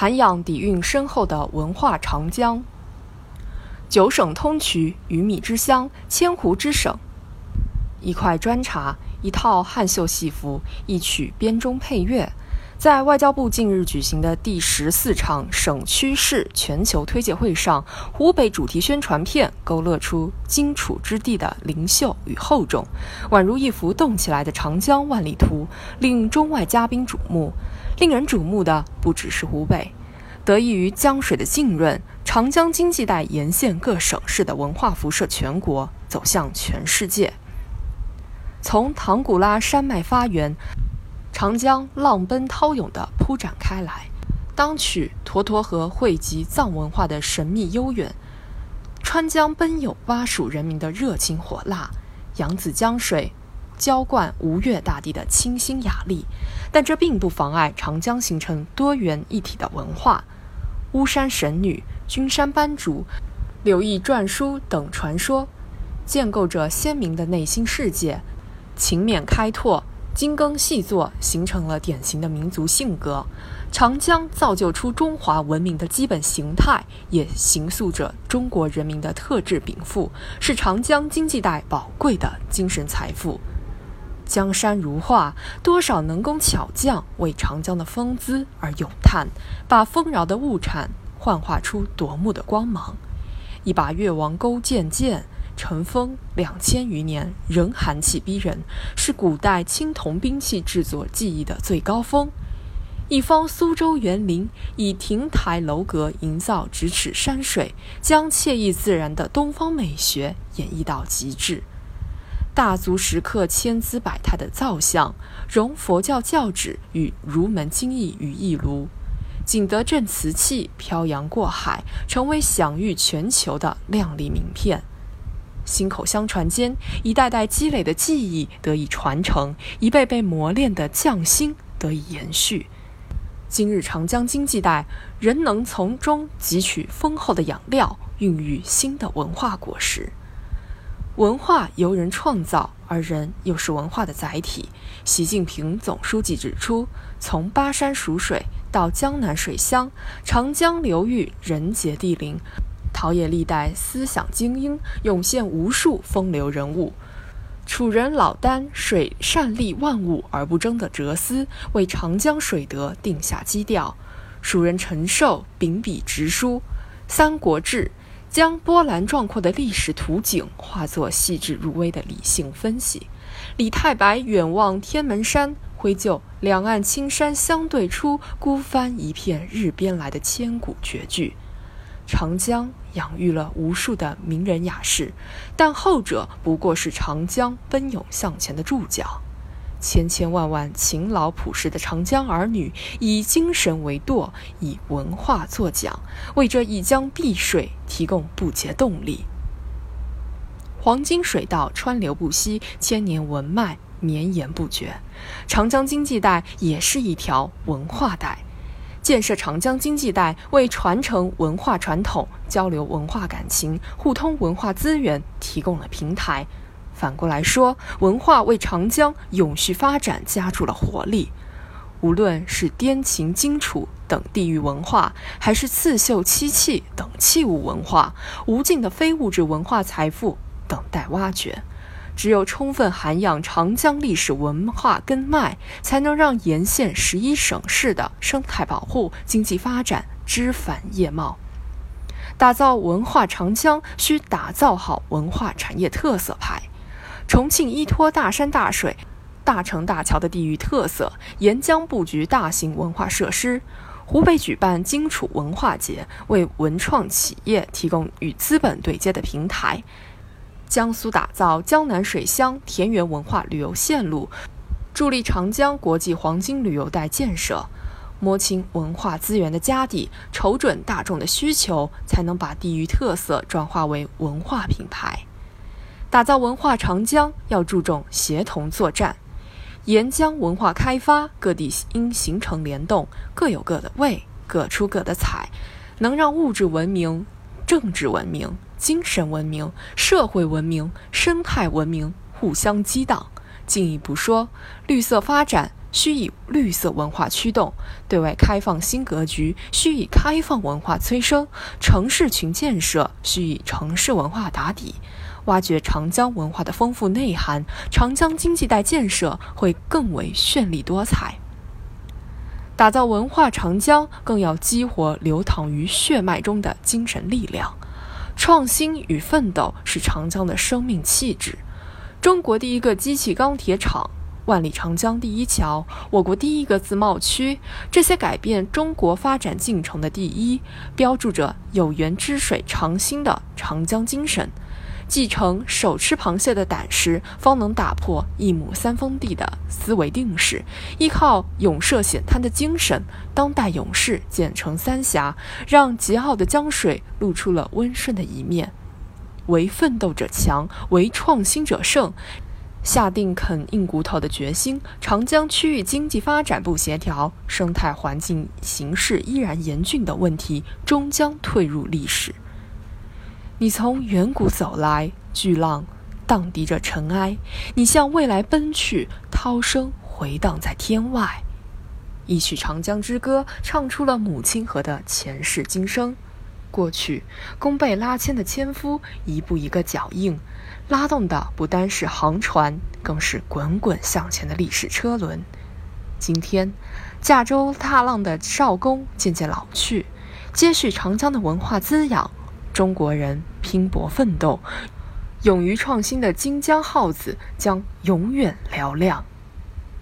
涵养底蕴深厚的文化长江。九省通衢，鱼米之乡，千湖之省。一块砖茶，一套汉绣戏服，一曲编钟配乐。在外交部近日举行的第十四场省区市全球推介会上，湖北主题宣传片勾勒出荆楚之地的灵秀与厚重，宛如一幅动起来的长江万里图，令中外嘉宾瞩目。令人瞩目的不只是湖北，得益于江水的浸润，长江经济带沿线各省市的文化辐射全国，走向全世界。从唐古拉山脉发源。长江浪奔涛涌地铺展开来，当取沱沱河汇集藏文化的神秘悠远，川江奔涌巴蜀人民的热情火辣，扬子江水浇灌吴越大地的清新雅丽。但这并不妨碍长江形成多元一体的文化。巫山神女、君山班主、柳毅篆书等传说，建构着鲜明的内心世界，勤勉开拓。精耕细作，形成了典型的民族性格。长江造就出中华文明的基本形态，也形塑着中国人民的特质禀赋，是长江经济带宝贵的精神财富。江山如画，多少能工巧匠为长江的风姿而咏叹，把丰饶的物产幻化出夺目的光芒。一把越王勾践剑。尘封两千余年，仍寒气逼人，是古代青铜兵器制作技艺的最高峰。一方苏州园林，以亭台楼阁营造咫尺山水，将惬意自然的东方美学演绎到极致。大足石刻千姿百态的造像，融佛教教旨与儒门精义于一炉。景德镇瓷器漂洋过海，成为享誉全球的亮丽名片。心口相传间，一代代积累的记忆得以传承，一辈辈磨练的匠心得以延续。今日长江经济带仍能从中汲取丰厚的养料，孕育新的文化果实。文化由人创造，而人又是文化的载体。习近平总书记指出，从巴山蜀水到江南水乡，长江流域人杰地灵。陶冶历代思想精英，涌现无数风流人物。楚人老聃水善利万物而不争的哲思，为长江水德定下基调；蜀人陈寿秉笔直书《三国志》，将波澜壮阔的历史图景化作细致入微的理性分析；李太白远望天门山，挥就两岸青山相对出，孤帆一片日边来的千古绝句。长江养育了无数的名人雅士，但后者不过是长江奔涌向前的注脚。千千万万勤劳朴实的长江儿女，以精神为舵，以文化作桨，为这一江碧水提供不竭动力。黄金水道川流不息，千年文脉绵延不绝。长江经济带也是一条文化带。建设长江经济带，为传承文化传统、交流文化感情、互通文化资源提供了平台。反过来说，文化为长江永续发展加注了活力。无论是滇秦荆楚等地域文化，还是刺绣漆器等器物文化，无尽的非物质文化财富等待挖掘。只有充分涵养长江历史文化根脉，才能让沿线十一省市的生态保护、经济发展枝繁叶茂。打造文化长江，需打造好文化产业特色牌。重庆依托大山大水、大城大桥的地域特色，沿江布局大型文化设施；湖北举办荆楚文化节，为文创企业提供与资本对接的平台。江苏打造江南水乡田园文化旅游线路，助力长江国际黄金旅游带建设。摸清文化资源的家底，瞅准大众的需求，才能把地域特色转化为文化品牌。打造文化长江，要注重协同作战。沿江文化开发，各地应形成联动，各有各的味，各出各的彩，能让物质文明、政治文明。精神文明、社会文明、生态文明互相激荡。进一步说，绿色发展需以绿色文化驱动；对外开放新格局，需以开放文化催生；城市群建设，需以城市文化打底。挖掘长江文化的丰富内涵，长江经济带建设会更为绚丽多彩。打造文化长江，更要激活流淌于血脉中的精神力量。创新与奋斗是长江的生命气质。中国第一个机器钢铁厂，万里长江第一桥，我国第一个自贸区，这些改变中国发展进程的第一，标注着有源之水长兴的长江精神。继承手吃螃蟹的胆识，方能打破一亩三分地的思维定式。依靠勇涉险滩的精神，当代勇士剪成三峡，让桀骜的江水露出了温顺的一面。为奋斗者强，为创新者胜。下定啃硬骨头的决心，长江区域经济发展不协调、生态环境形势依然严峻的问题，终将退入历史。你从远古走来，巨浪荡涤着尘埃；你向未来奔去，涛声回荡在天外。一曲《长江之歌》唱出了母亲河的前世今生。过去，弓背拉纤的纤夫一步一个脚印，拉动的不单是航船，更是滚滚向前的历史车轮。今天，驾舟踏浪的少工渐渐老去，接续长江的文化滋养。中国人拼搏奋斗、勇于创新的金江号子将永远嘹亮。